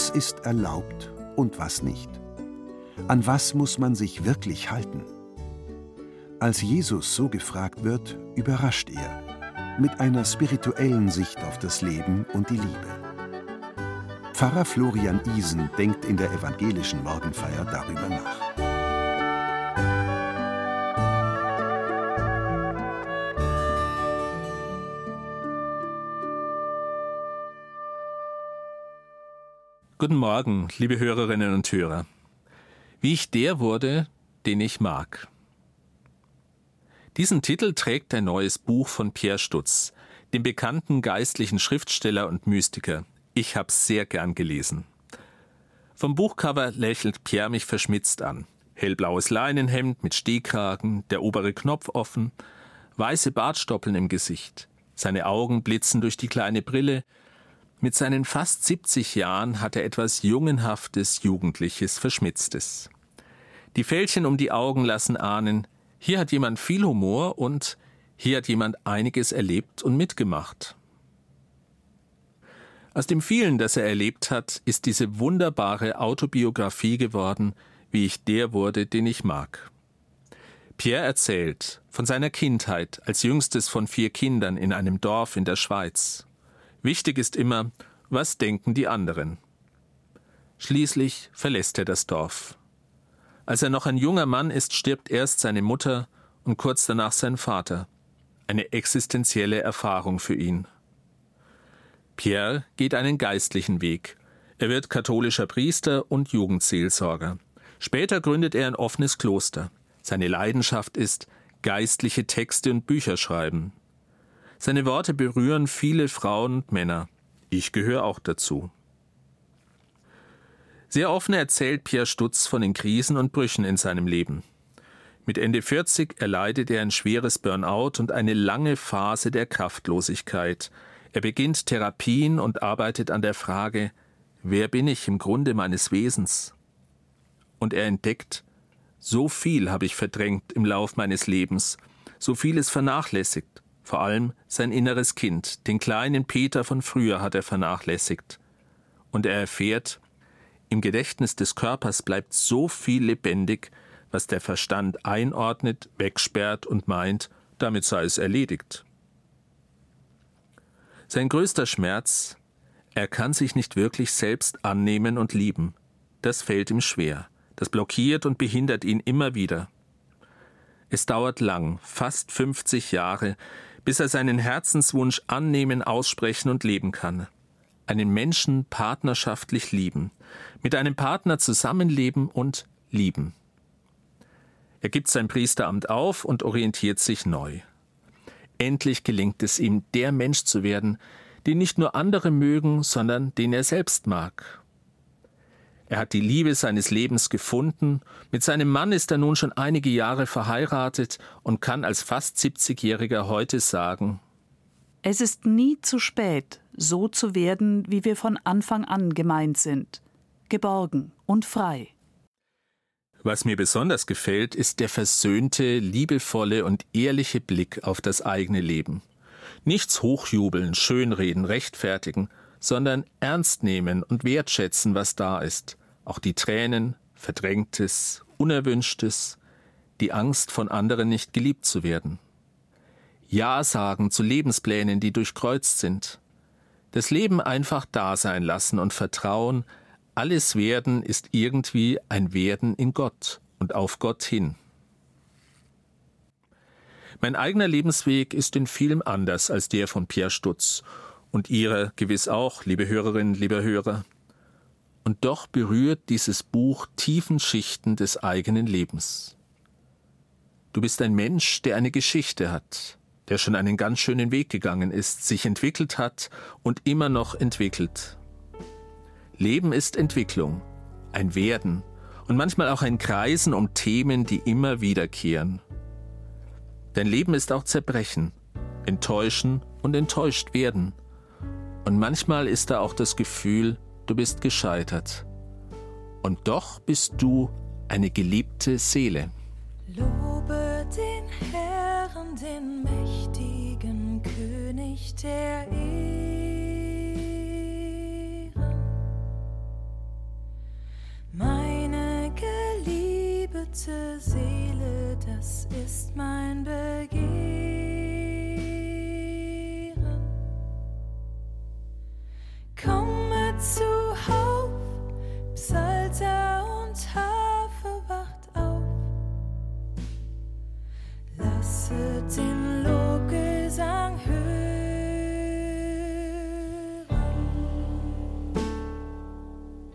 Was ist erlaubt und was nicht? An was muss man sich wirklich halten? Als Jesus so gefragt wird, überrascht er mit einer spirituellen Sicht auf das Leben und die Liebe. Pfarrer Florian Isen denkt in der evangelischen Morgenfeier darüber nach. Guten Morgen, liebe Hörerinnen und Hörer. Wie ich der wurde, den ich mag. Diesen Titel trägt ein neues Buch von Pierre Stutz, dem bekannten geistlichen Schriftsteller und Mystiker. Ich hab's sehr gern gelesen. Vom Buchcover lächelt Pierre mich verschmitzt an. Hellblaues Leinenhemd mit Stehkragen, der obere Knopf offen, weiße Bartstoppeln im Gesicht. Seine Augen blitzen durch die kleine Brille, mit seinen fast 70 Jahren hat er etwas Jungenhaftes, Jugendliches, Verschmitztes. Die Fältchen um die Augen lassen ahnen, hier hat jemand viel Humor und hier hat jemand einiges erlebt und mitgemacht. Aus dem vielen, das er erlebt hat, ist diese wunderbare Autobiografie geworden, wie ich der wurde, den ich mag. Pierre erzählt von seiner Kindheit als jüngstes von vier Kindern in einem Dorf in der Schweiz. Wichtig ist immer, was denken die anderen. Schließlich verlässt er das Dorf. Als er noch ein junger Mann ist, stirbt erst seine Mutter und kurz danach sein Vater. Eine existenzielle Erfahrung für ihn. Pierre geht einen geistlichen Weg. Er wird katholischer Priester und Jugendseelsorger. Später gründet er ein offenes Kloster. Seine Leidenschaft ist geistliche Texte und Bücher schreiben. Seine Worte berühren viele Frauen und Männer. Ich gehöre auch dazu. Sehr offen erzählt Pierre Stutz von den Krisen und Brüchen in seinem Leben. Mit Ende 40 erleidet er ein schweres Burnout und eine lange Phase der Kraftlosigkeit. Er beginnt Therapien und arbeitet an der Frage, wer bin ich im Grunde meines Wesens? Und er entdeckt, so viel habe ich verdrängt im Lauf meines Lebens, so vieles vernachlässigt, vor allem sein inneres Kind, den kleinen Peter von früher hat er vernachlässigt. Und er erfährt, im Gedächtnis des Körpers bleibt so viel lebendig, was der Verstand einordnet, wegsperrt und meint, damit sei es erledigt. Sein größter Schmerz, er kann sich nicht wirklich selbst annehmen und lieben. Das fällt ihm schwer. Das blockiert und behindert ihn immer wieder. Es dauert lang, fast 50 Jahre, bis er seinen Herzenswunsch annehmen, aussprechen und leben kann. Einen Menschen partnerschaftlich lieben, mit einem Partner zusammenleben und lieben. Er gibt sein Priesteramt auf und orientiert sich neu. Endlich gelingt es ihm, der Mensch zu werden, den nicht nur andere mögen, sondern den er selbst mag. Er hat die Liebe seines Lebens gefunden, mit seinem Mann ist er nun schon einige Jahre verheiratet und kann als fast 70-Jähriger heute sagen, es ist nie zu spät, so zu werden, wie wir von Anfang an gemeint sind, geborgen und frei. Was mir besonders gefällt, ist der versöhnte, liebevolle und ehrliche Blick auf das eigene Leben. Nichts hochjubeln, schönreden, rechtfertigen, sondern ernst nehmen und wertschätzen, was da ist auch die Tränen, Verdrängtes, Unerwünschtes, die Angst von anderen nicht geliebt zu werden. Ja sagen zu Lebensplänen, die durchkreuzt sind. Das Leben einfach da sein lassen und vertrauen, alles Werden ist irgendwie ein Werden in Gott und auf Gott hin. Mein eigener Lebensweg ist in vielem anders als der von Pierre Stutz und Ihrer gewiss auch, liebe Hörerinnen, lieber Hörer und doch berührt dieses Buch tiefen Schichten des eigenen Lebens. Du bist ein Mensch, der eine Geschichte hat, der schon einen ganz schönen Weg gegangen ist, sich entwickelt hat und immer noch entwickelt. Leben ist Entwicklung, ein Werden und manchmal auch ein Kreisen um Themen, die immer wiederkehren. Dein Leben ist auch Zerbrechen, Enttäuschen und enttäuscht werden. Und manchmal ist da auch das Gefühl, du bist gescheitert. Und doch bist du eine geliebte Seele. Lobe den Herrn, den mächtigen König der Ehren. Meine geliebte Seele, das ist mein Begehren.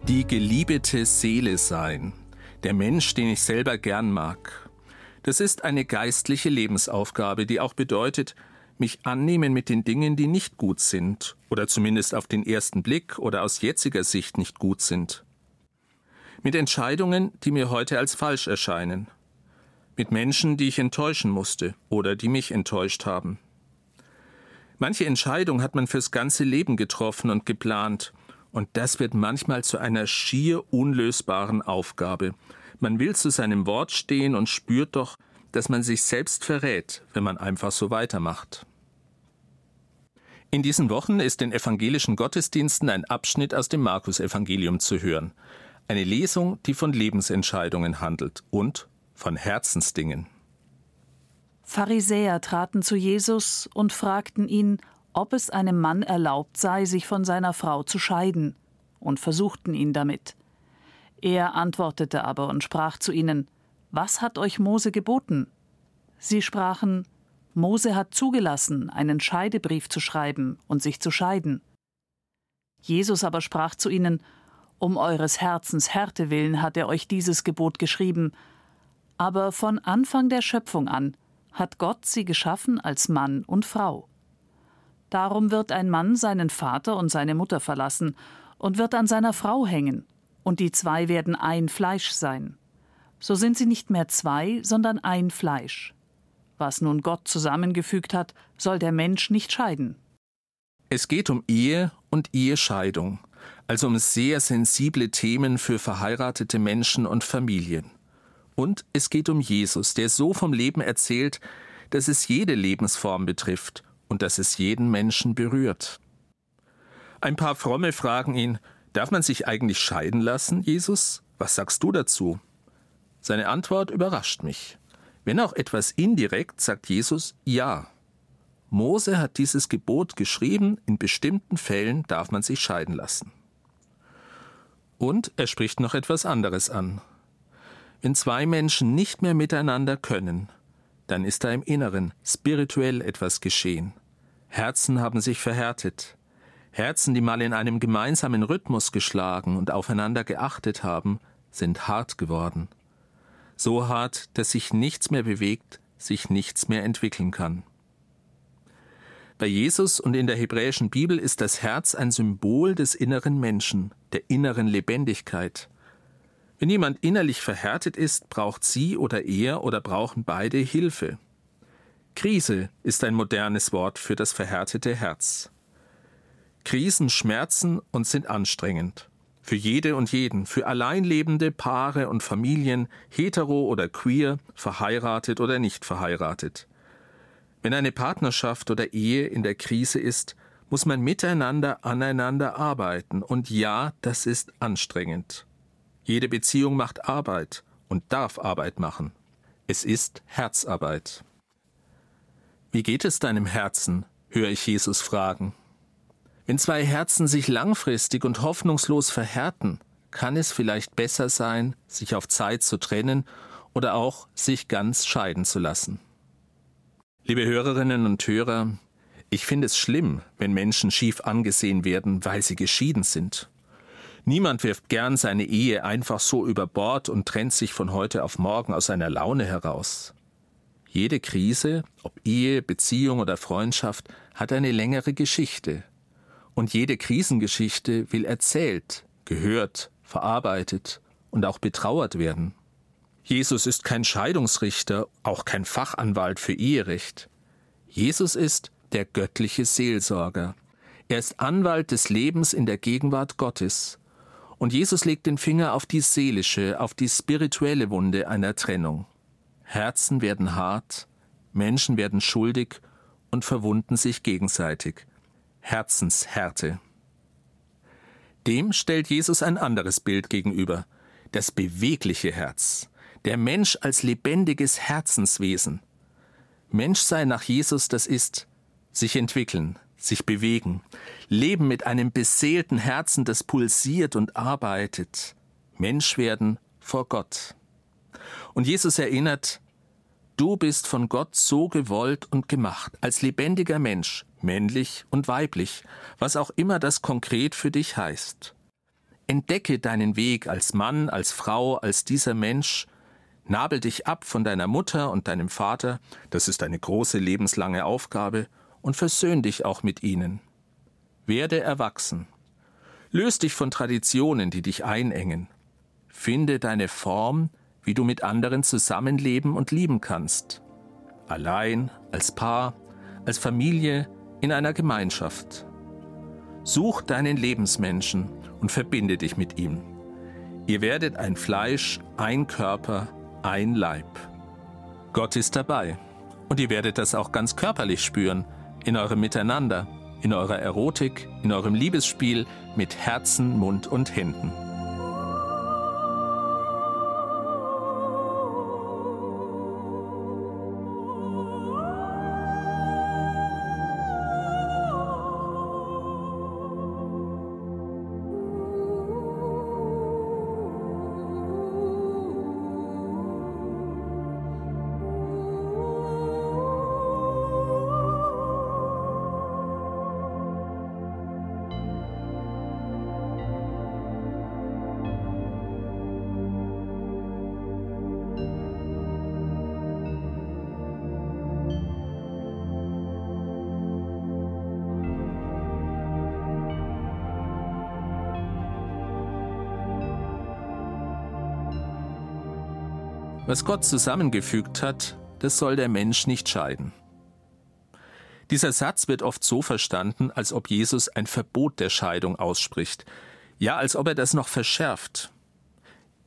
Die geliebte Seele sein, der Mensch, den ich selber gern mag. Das ist eine geistliche Lebensaufgabe, die auch bedeutet, mich annehmen mit den Dingen, die nicht gut sind oder zumindest auf den ersten Blick oder aus jetziger Sicht nicht gut sind. Mit Entscheidungen, die mir heute als falsch erscheinen. Mit Menschen, die ich enttäuschen musste oder die mich enttäuscht haben. Manche Entscheidung hat man fürs ganze Leben getroffen und geplant, und das wird manchmal zu einer schier unlösbaren Aufgabe. Man will zu seinem Wort stehen und spürt doch, dass man sich selbst verrät, wenn man einfach so weitermacht. In diesen Wochen ist in evangelischen Gottesdiensten ein Abschnitt aus dem Markus-Evangelium zu hören. Eine Lesung, die von Lebensentscheidungen handelt und von Herzensdingen. Pharisäer traten zu Jesus und fragten ihn, ob es einem Mann erlaubt sei, sich von seiner Frau zu scheiden, und versuchten ihn damit. Er antwortete aber und sprach zu ihnen, Was hat euch Mose geboten? Sie sprachen, Mose hat zugelassen, einen Scheidebrief zu schreiben und sich zu scheiden. Jesus aber sprach zu ihnen, Um eures Herzens Härte willen hat er euch dieses Gebot geschrieben, aber von Anfang der Schöpfung an hat Gott sie geschaffen als Mann und Frau. Darum wird ein Mann seinen Vater und seine Mutter verlassen und wird an seiner Frau hängen, und die zwei werden ein Fleisch sein. So sind sie nicht mehr zwei, sondern ein Fleisch. Was nun Gott zusammengefügt hat, soll der Mensch nicht scheiden. Es geht um Ehe und Ehescheidung, also um sehr sensible Themen für verheiratete Menschen und Familien. Und es geht um Jesus, der so vom Leben erzählt, dass es jede Lebensform betrifft und dass es jeden Menschen berührt. Ein paar Fromme fragen ihn, darf man sich eigentlich scheiden lassen, Jesus? Was sagst du dazu? Seine Antwort überrascht mich. Wenn auch etwas indirekt, sagt Jesus ja. Mose hat dieses Gebot geschrieben, in bestimmten Fällen darf man sich scheiden lassen. Und er spricht noch etwas anderes an. Wenn zwei Menschen nicht mehr miteinander können, dann ist da im Inneren spirituell etwas geschehen. Herzen haben sich verhärtet. Herzen, die mal in einem gemeinsamen Rhythmus geschlagen und aufeinander geachtet haben, sind hart geworden. So hart, dass sich nichts mehr bewegt, sich nichts mehr entwickeln kann. Bei Jesus und in der hebräischen Bibel ist das Herz ein Symbol des inneren Menschen, der inneren Lebendigkeit. Wenn jemand innerlich verhärtet ist, braucht sie oder er oder brauchen beide Hilfe. Krise ist ein modernes Wort für das verhärtete Herz. Krisen schmerzen und sind anstrengend. Für jede und jeden, für alleinlebende Paare und Familien, hetero oder queer, verheiratet oder nicht verheiratet. Wenn eine Partnerschaft oder Ehe in der Krise ist, muss man miteinander aneinander arbeiten. Und ja, das ist anstrengend. Jede Beziehung macht Arbeit und darf Arbeit machen. Es ist Herzarbeit. Wie geht es deinem Herzen? höre ich Jesus fragen. Wenn zwei Herzen sich langfristig und hoffnungslos verhärten, kann es vielleicht besser sein, sich auf Zeit zu trennen oder auch sich ganz scheiden zu lassen. Liebe Hörerinnen und Hörer, ich finde es schlimm, wenn Menschen schief angesehen werden, weil sie geschieden sind. Niemand wirft gern seine Ehe einfach so über Bord und trennt sich von heute auf morgen aus einer Laune heraus. Jede Krise, ob Ehe, Beziehung oder Freundschaft, hat eine längere Geschichte. Und jede Krisengeschichte will erzählt, gehört, verarbeitet und auch betrauert werden. Jesus ist kein Scheidungsrichter, auch kein Fachanwalt für Eherecht. Jesus ist der göttliche Seelsorger. Er ist Anwalt des Lebens in der Gegenwart Gottes. Und Jesus legt den Finger auf die seelische, auf die spirituelle Wunde einer Trennung. Herzen werden hart, Menschen werden schuldig und verwunden sich gegenseitig. Herzenshärte. Dem stellt Jesus ein anderes Bild gegenüber, das bewegliche Herz, der Mensch als lebendiges Herzenswesen. Mensch sein nach Jesus, das ist sich entwickeln, sich bewegen, leben mit einem beseelten Herzen, das pulsiert und arbeitet, Mensch werden vor Gott. Und Jesus erinnert, du bist von Gott so gewollt und gemacht, als lebendiger Mensch, männlich und weiblich, was auch immer das konkret für dich heißt. Entdecke deinen Weg als Mann, als Frau, als dieser Mensch, nabel dich ab von deiner Mutter und deinem Vater, das ist eine große lebenslange Aufgabe, und versöhn dich auch mit ihnen. Werde erwachsen. Löst dich von Traditionen, die dich einengen. Finde deine Form, wie du mit anderen zusammenleben und lieben kannst. Allein, als Paar, als Familie, in einer Gemeinschaft. Such deinen Lebensmenschen und verbinde dich mit ihm. Ihr werdet ein Fleisch, ein Körper, ein Leib. Gott ist dabei. Und ihr werdet das auch ganz körperlich spüren, in eurem Miteinander, in eurer Erotik, in eurem Liebesspiel mit Herzen, Mund und Händen. Was Gott zusammengefügt hat, das soll der Mensch nicht scheiden. Dieser Satz wird oft so verstanden, als ob Jesus ein Verbot der Scheidung ausspricht, ja als ob er das noch verschärft.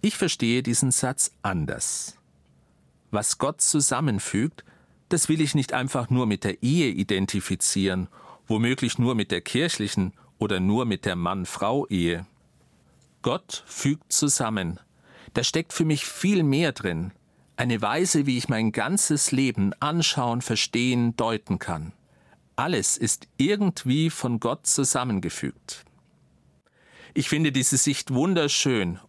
Ich verstehe diesen Satz anders. Was Gott zusammenfügt, das will ich nicht einfach nur mit der Ehe identifizieren, womöglich nur mit der kirchlichen oder nur mit der Mann-Frau-Ehe. Gott fügt zusammen, da steckt für mich viel mehr drin. Eine Weise, wie ich mein ganzes Leben anschauen, verstehen, deuten kann. Alles ist irgendwie von Gott zusammengefügt. Ich finde diese Sicht wunderschön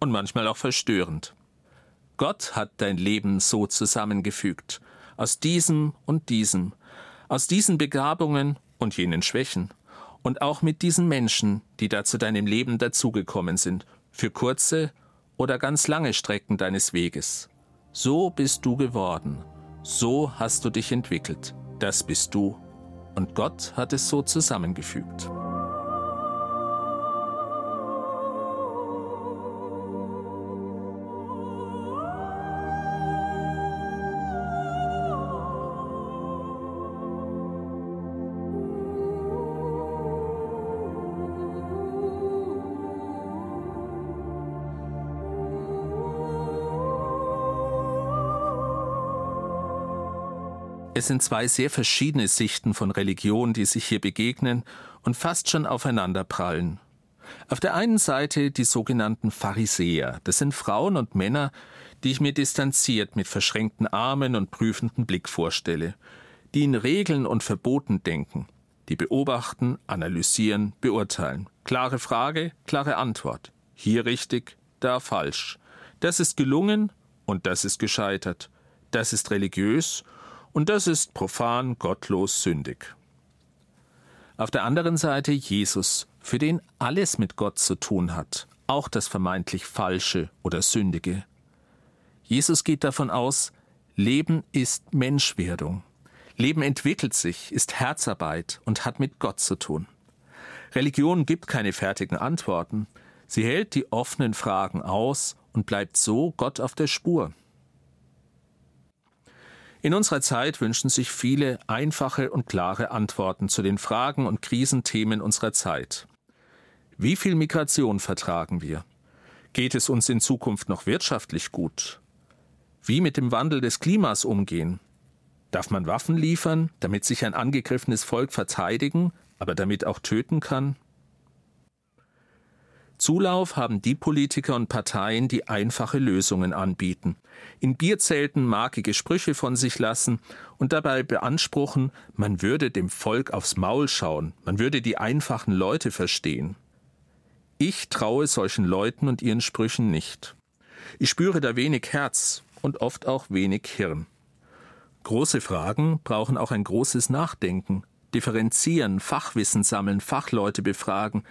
und manchmal auch verstörend. Gott hat dein Leben so zusammengefügt, aus diesem und diesem, aus diesen Begabungen und jenen Schwächen, und auch mit diesen Menschen, die da zu deinem Leben dazugekommen sind, für kurze oder ganz lange Strecken deines Weges. So bist du geworden, so hast du dich entwickelt, das bist du. Und Gott hat es so zusammengefügt. Es sind zwei sehr verschiedene Sichten von Religion, die sich hier begegnen und fast schon aufeinander prallen. Auf der einen Seite die sogenannten Pharisäer, das sind Frauen und Männer, die ich mir distanziert mit verschränkten Armen und prüfenden Blick vorstelle, die in Regeln und Verboten denken, die beobachten, analysieren, beurteilen. Klare Frage, klare Antwort. Hier richtig, da falsch. Das ist gelungen und das ist gescheitert. Das ist religiös und das ist profan, gottlos, sündig. Auf der anderen Seite Jesus, für den alles mit Gott zu tun hat, auch das vermeintlich Falsche oder Sündige. Jesus geht davon aus, Leben ist Menschwerdung. Leben entwickelt sich, ist Herzarbeit und hat mit Gott zu tun. Religion gibt keine fertigen Antworten. Sie hält die offenen Fragen aus und bleibt so Gott auf der Spur. In unserer Zeit wünschen sich viele einfache und klare Antworten zu den Fragen und Krisenthemen unserer Zeit. Wie viel Migration vertragen wir? Geht es uns in Zukunft noch wirtschaftlich gut? Wie mit dem Wandel des Klimas umgehen? Darf man Waffen liefern, damit sich ein angegriffenes Volk verteidigen, aber damit auch töten kann? Zulauf haben die Politiker und Parteien, die einfache Lösungen anbieten, in Bierzelten markige Sprüche von sich lassen und dabei beanspruchen, man würde dem Volk aufs Maul schauen, man würde die einfachen Leute verstehen. Ich traue solchen Leuten und ihren Sprüchen nicht. Ich spüre da wenig Herz und oft auch wenig Hirn. Große Fragen brauchen auch ein großes Nachdenken, differenzieren, Fachwissen sammeln, Fachleute befragen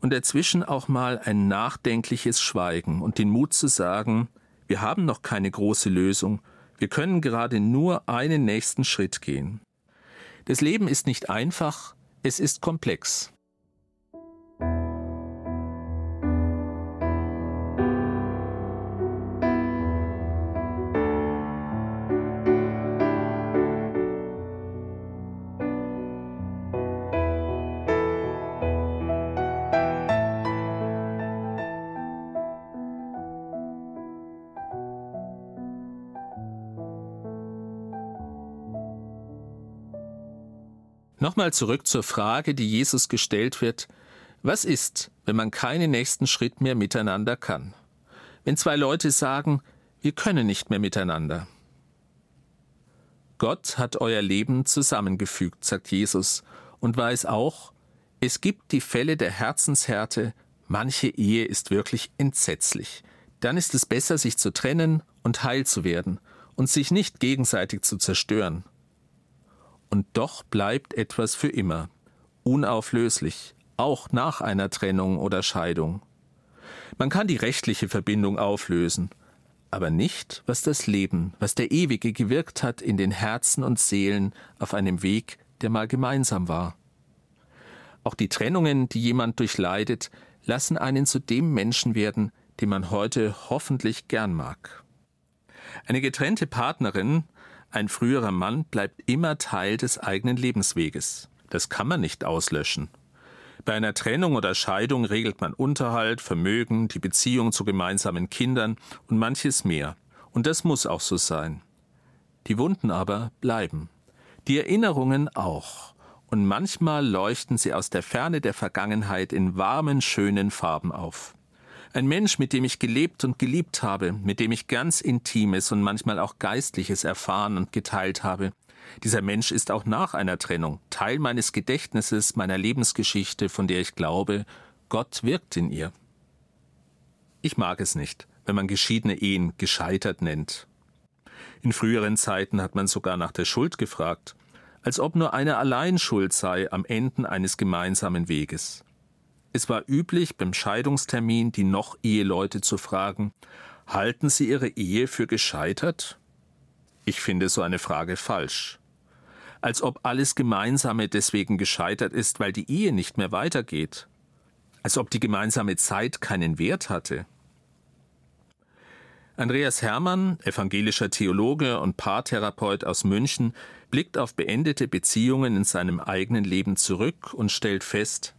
und dazwischen auch mal ein nachdenkliches Schweigen und den Mut zu sagen, wir haben noch keine große Lösung, wir können gerade nur einen nächsten Schritt gehen. Das Leben ist nicht einfach, es ist komplex. Nochmal zurück zur Frage, die Jesus gestellt wird, was ist, wenn man keinen nächsten Schritt mehr miteinander kann? Wenn zwei Leute sagen, wir können nicht mehr miteinander. Gott hat euer Leben zusammengefügt, sagt Jesus, und weiß auch, es gibt die Fälle der Herzenshärte, manche Ehe ist wirklich entsetzlich. Dann ist es besser, sich zu trennen und heil zu werden und sich nicht gegenseitig zu zerstören und doch bleibt etwas für immer, unauflöslich, auch nach einer Trennung oder Scheidung. Man kann die rechtliche Verbindung auflösen, aber nicht, was das Leben, was der Ewige gewirkt hat in den Herzen und Seelen auf einem Weg, der mal gemeinsam war. Auch die Trennungen, die jemand durchleidet, lassen einen zu dem Menschen werden, den man heute hoffentlich gern mag. Eine getrennte Partnerin ein früherer Mann bleibt immer Teil des eigenen Lebensweges. Das kann man nicht auslöschen. Bei einer Trennung oder Scheidung regelt man Unterhalt, Vermögen, die Beziehung zu gemeinsamen Kindern und manches mehr. Und das muss auch so sein. Die Wunden aber bleiben. Die Erinnerungen auch. Und manchmal leuchten sie aus der Ferne der Vergangenheit in warmen, schönen Farben auf. Ein Mensch, mit dem ich gelebt und geliebt habe, mit dem ich ganz Intimes und manchmal auch Geistliches erfahren und geteilt habe. Dieser Mensch ist auch nach einer Trennung Teil meines Gedächtnisses, meiner Lebensgeschichte, von der ich glaube, Gott wirkt in ihr. Ich mag es nicht, wenn man geschiedene Ehen gescheitert nennt. In früheren Zeiten hat man sogar nach der Schuld gefragt, als ob nur eine allein schuld sei am Enden eines gemeinsamen Weges. Es war üblich, beim Scheidungstermin die noch Eheleute zu fragen, halten Sie Ihre Ehe für gescheitert? Ich finde so eine Frage falsch. Als ob alles Gemeinsame deswegen gescheitert ist, weil die Ehe nicht mehr weitergeht. Als ob die gemeinsame Zeit keinen Wert hatte. Andreas Hermann, evangelischer Theologe und Paartherapeut aus München, blickt auf beendete Beziehungen in seinem eigenen Leben zurück und stellt fest,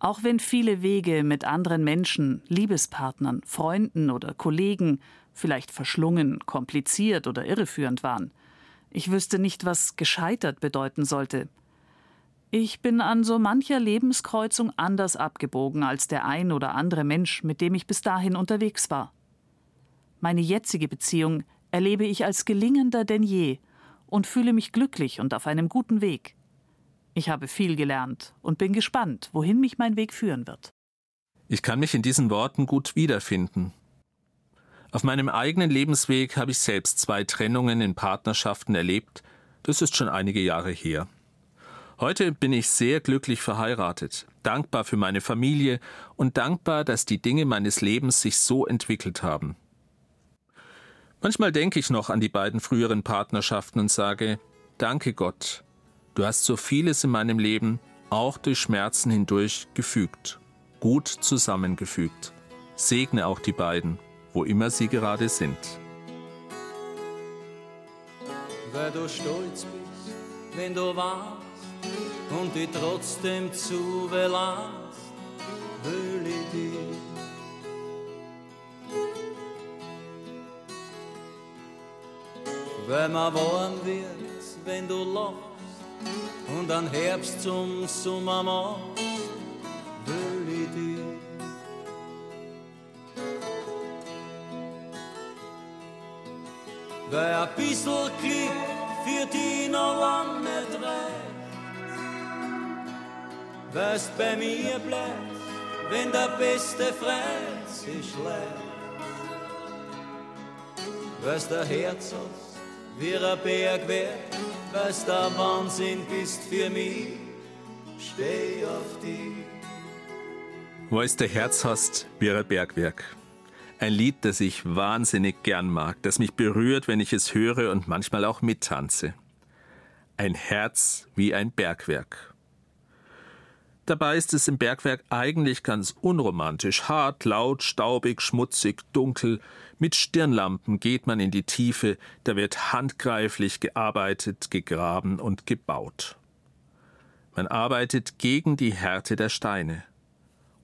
auch wenn viele Wege mit anderen Menschen, Liebespartnern, Freunden oder Kollegen vielleicht verschlungen, kompliziert oder irreführend waren. Ich wüsste nicht, was gescheitert bedeuten sollte. Ich bin an so mancher Lebenskreuzung anders abgebogen als der ein oder andere Mensch, mit dem ich bis dahin unterwegs war. Meine jetzige Beziehung erlebe ich als gelingender denn je und fühle mich glücklich und auf einem guten Weg. Ich habe viel gelernt und bin gespannt, wohin mich mein Weg führen wird. Ich kann mich in diesen Worten gut wiederfinden. Auf meinem eigenen Lebensweg habe ich selbst zwei Trennungen in Partnerschaften erlebt, das ist schon einige Jahre her. Heute bin ich sehr glücklich verheiratet, dankbar für meine Familie und dankbar, dass die Dinge meines Lebens sich so entwickelt haben. Manchmal denke ich noch an die beiden früheren Partnerschaften und sage, danke Gott, Du hast so vieles in meinem Leben, auch durch Schmerzen hindurch, gefügt, gut zusammengefügt. Segne auch die beiden, wo immer sie gerade sind. Weil du stolz bist, wenn du warst und dich trotzdem zu belasst, will ich. Weil man warm wird, wenn du lachst und an Herbst zum Sommer machst, will ich dich. Weil ein bisschen Glück für die noch lang nicht reicht. Weil's bei mir bleibt, wenn der beste Freund sich schlägt. Weil's der Herz hast, wie ein Berg wär, weil's der Wahnsinn bist für mich, steh auf dich. Weil's der Herz hast, ein Bergwerk. Ein Lied, das ich wahnsinnig gern mag, das mich berührt, wenn ich es höre und manchmal auch mittanze. Ein Herz wie ein Bergwerk. Dabei ist es im Bergwerk eigentlich ganz unromantisch, hart, laut, staubig, schmutzig, dunkel. Mit Stirnlampen geht man in die Tiefe, da wird handgreiflich gearbeitet, gegraben und gebaut. Man arbeitet gegen die Härte der Steine.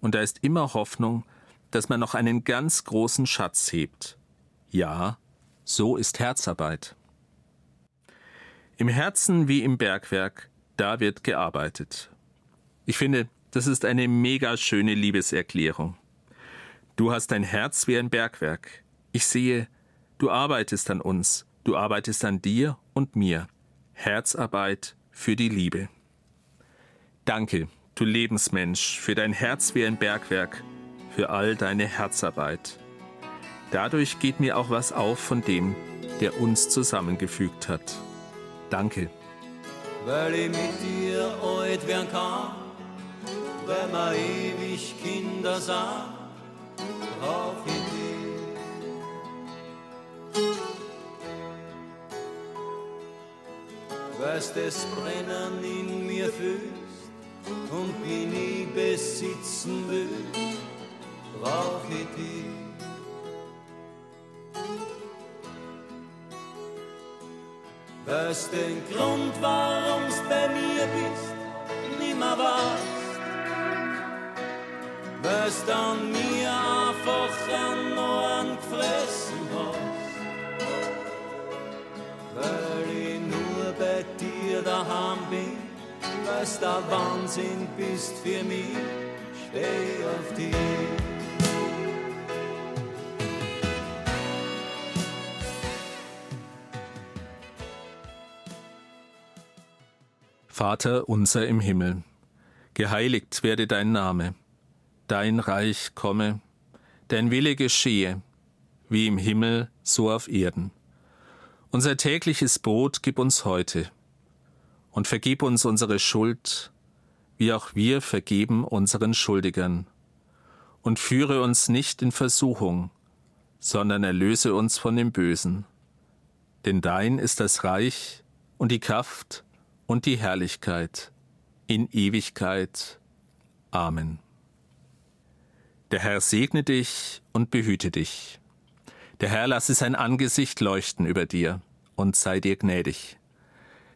Und da ist immer Hoffnung, dass man noch einen ganz großen Schatz hebt. Ja, so ist Herzarbeit. Im Herzen wie im Bergwerk, da wird gearbeitet. Ich finde, das ist eine mega schöne Liebeserklärung. Du hast ein Herz wie ein Bergwerk. Ich sehe, du arbeitest an uns, du arbeitest an dir und mir. Herzarbeit für die Liebe. Danke, du Lebensmensch, für dein Herz wie ein Bergwerk, für all deine Herzarbeit. Dadurch geht mir auch was auf von dem, der uns zusammengefügt hat. Danke. weil ich mit dir alt werden kann, weil wir ewig Kinder sind, brauch Weil's das Brennen in mir fühlst und mich nie besitzen will, brauch ich dich. Weil's den Grund, warum's bei mir bist, nimmer weißt. Weil's dann mir einfach an Ohren gefressen daheim bin, weil's der Wahnsinn bist für mich, steh auf dich. Vater unser im Himmel, geheiligt werde dein Name, dein Reich komme, dein Wille geschehe, wie im Himmel, so auf Erden. Unser tägliches Brot gib uns heute und vergib uns unsere Schuld, wie auch wir vergeben unseren Schuldigern. Und führe uns nicht in Versuchung, sondern erlöse uns von dem Bösen. Denn dein ist das Reich und die Kraft und die Herrlichkeit in Ewigkeit. Amen. Der Herr segne dich und behüte dich. Der Herr lasse sein Angesicht leuchten über dir und sei dir gnädig.